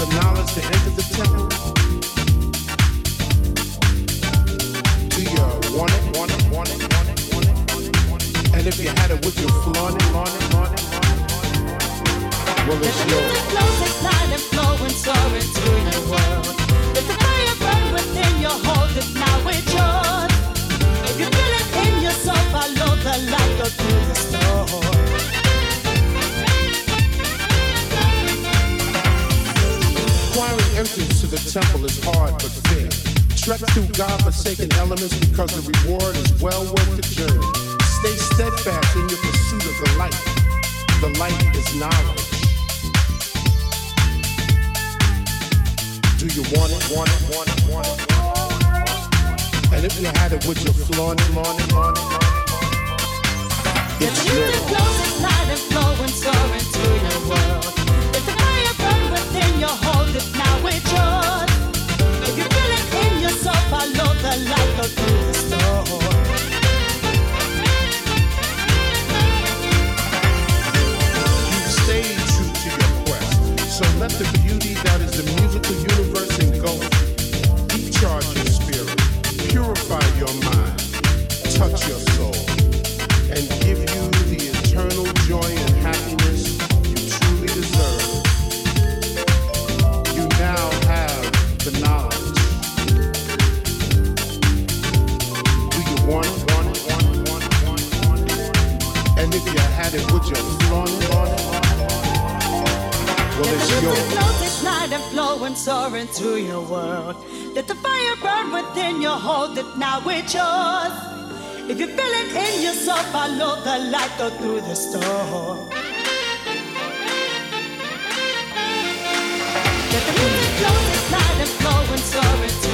The knowledge to enter the temple? Do you want it, want it, want it, want it, want it, want it, want it? And if you had it, flaunt it, flaunt flaunt? Well, it's yours. flows at night and flowing, soaring to the world. Let the fire burn within your hold it now it's yours. If you feel it in your follow the light, go through the storm. To the temple is hard but fair. Trek through God-forsaken elements because the reward is well worth the journey. Stay steadfast in your pursuit of the light. The light is knowledge. Do you want it, want it, want it, want it? And if you had it, would you flaunt it, flaunt it, flaunt it? It's yours. If you feel it in your soul, follow the light, through the storm. And flowing, to your world. Let the fire burn within your hold it now it's yours. If you feel it in your soul, follow the light, go through the storm. Let the music at night and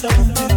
summer.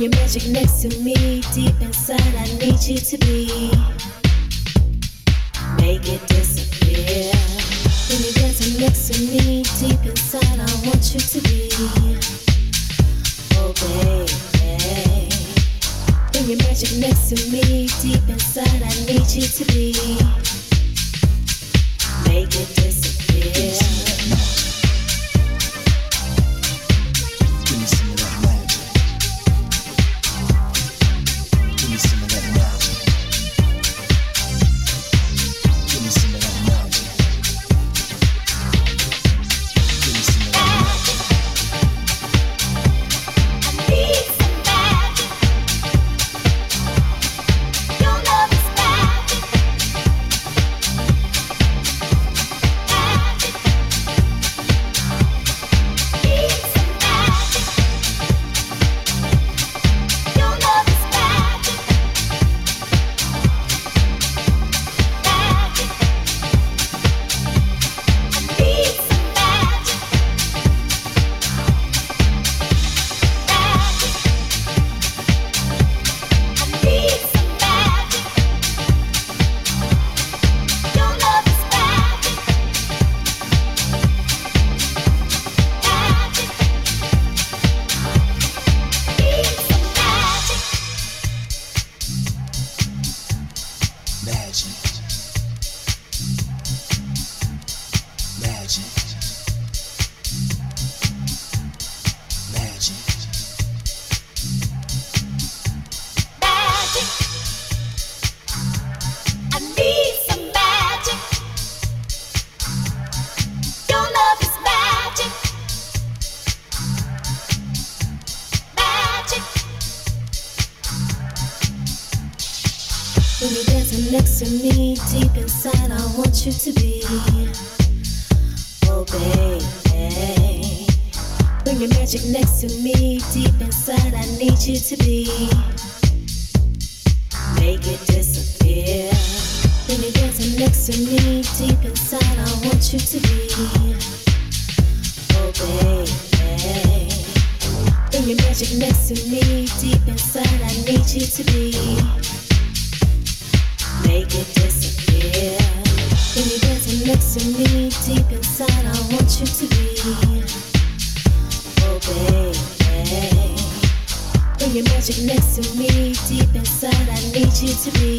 Your magic next to me, deep inside, I need you to be. Make it disappear. When you're dancing next to me, deep inside, I want you to be. Oh, baby. Bring your magic next to me, deep inside, I need you to be. Make it disappear. Next to me, deep inside, I want you to be. Oh, baby. Bring your magic next to me, deep inside, I need you to be. Make it disappear. When you're dancing next to me, deep inside, I want you to be. Oh, baby. Bring your magic next to me, deep inside, I need you to be to me, deep inside, I want you to be. Oh, baby. Your magic me, deep inside, I need you to be.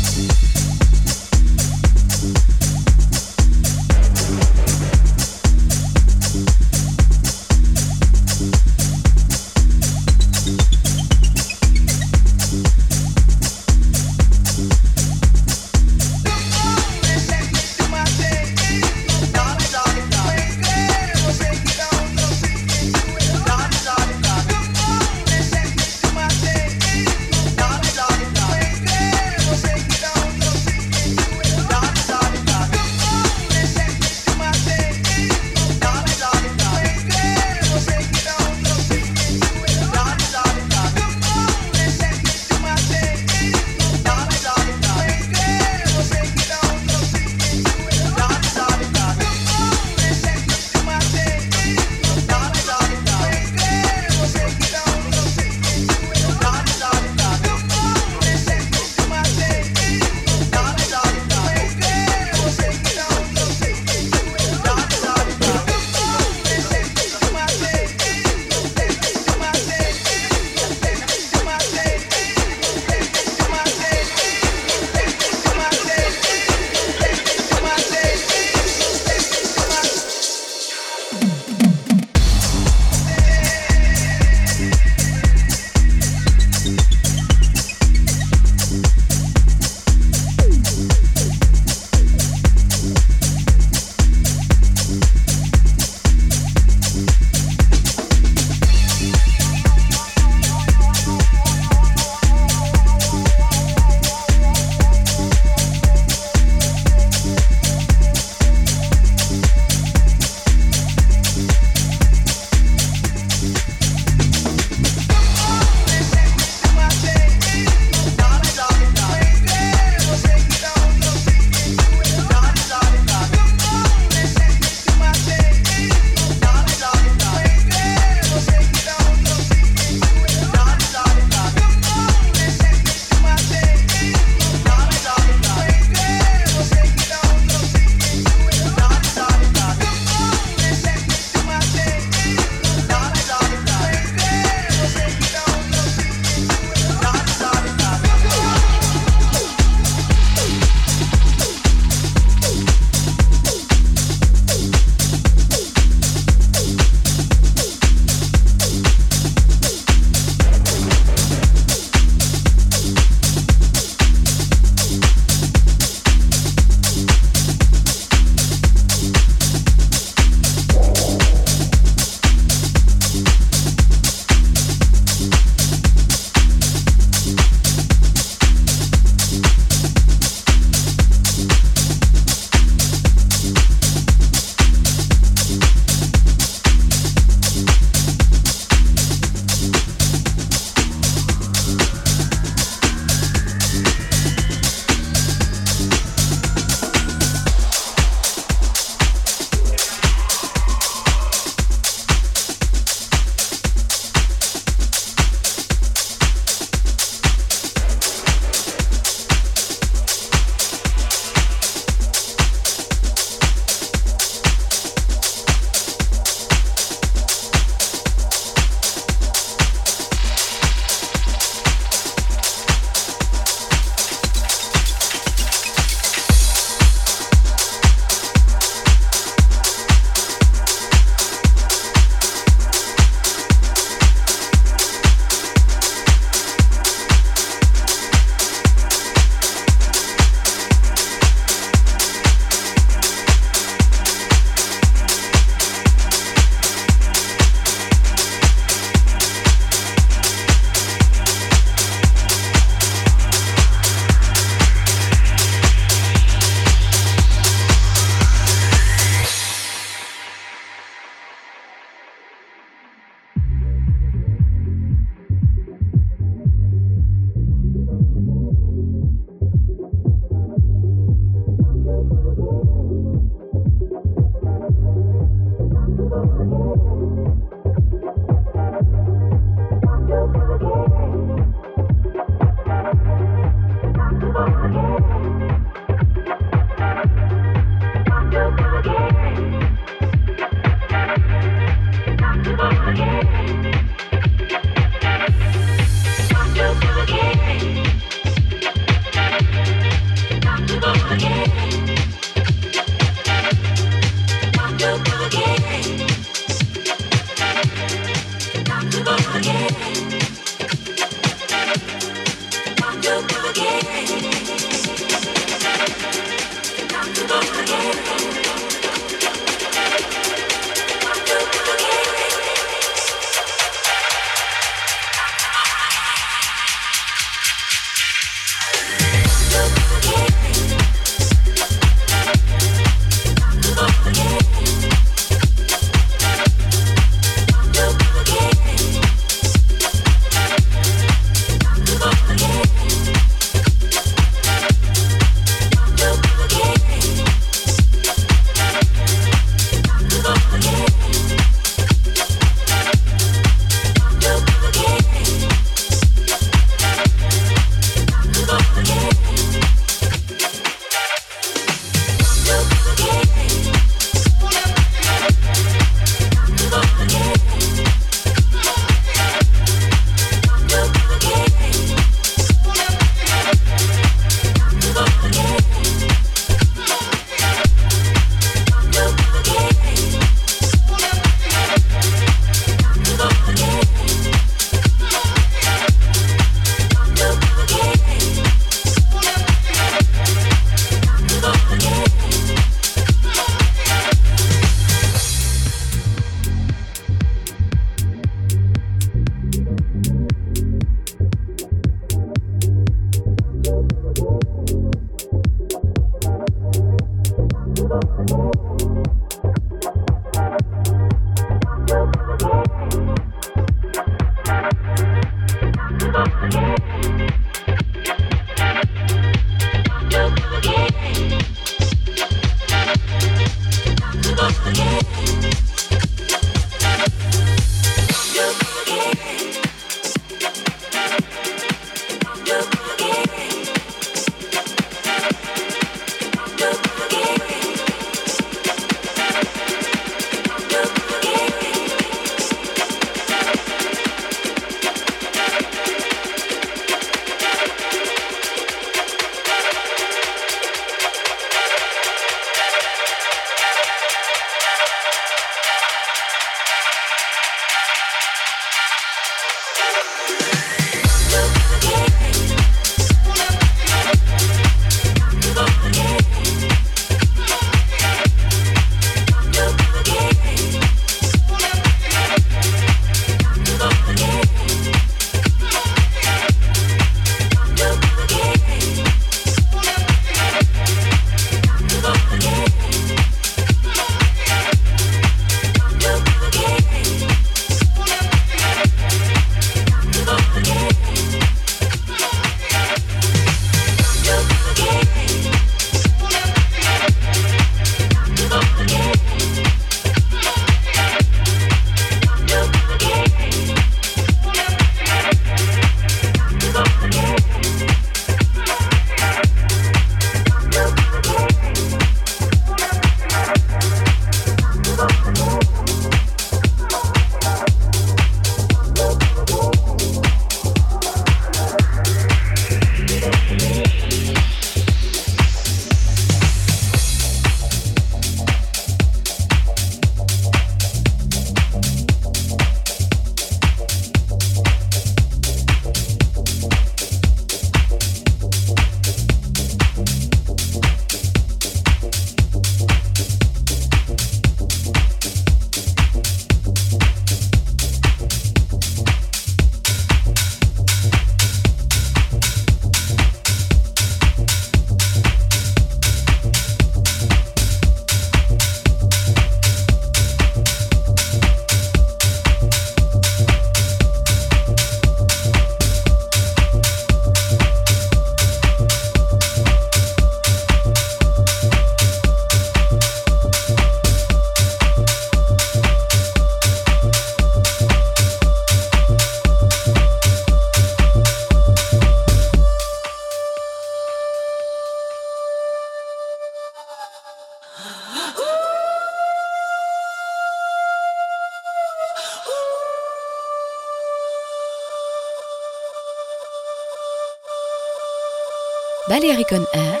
Air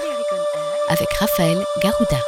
avec Raphaël Garouda.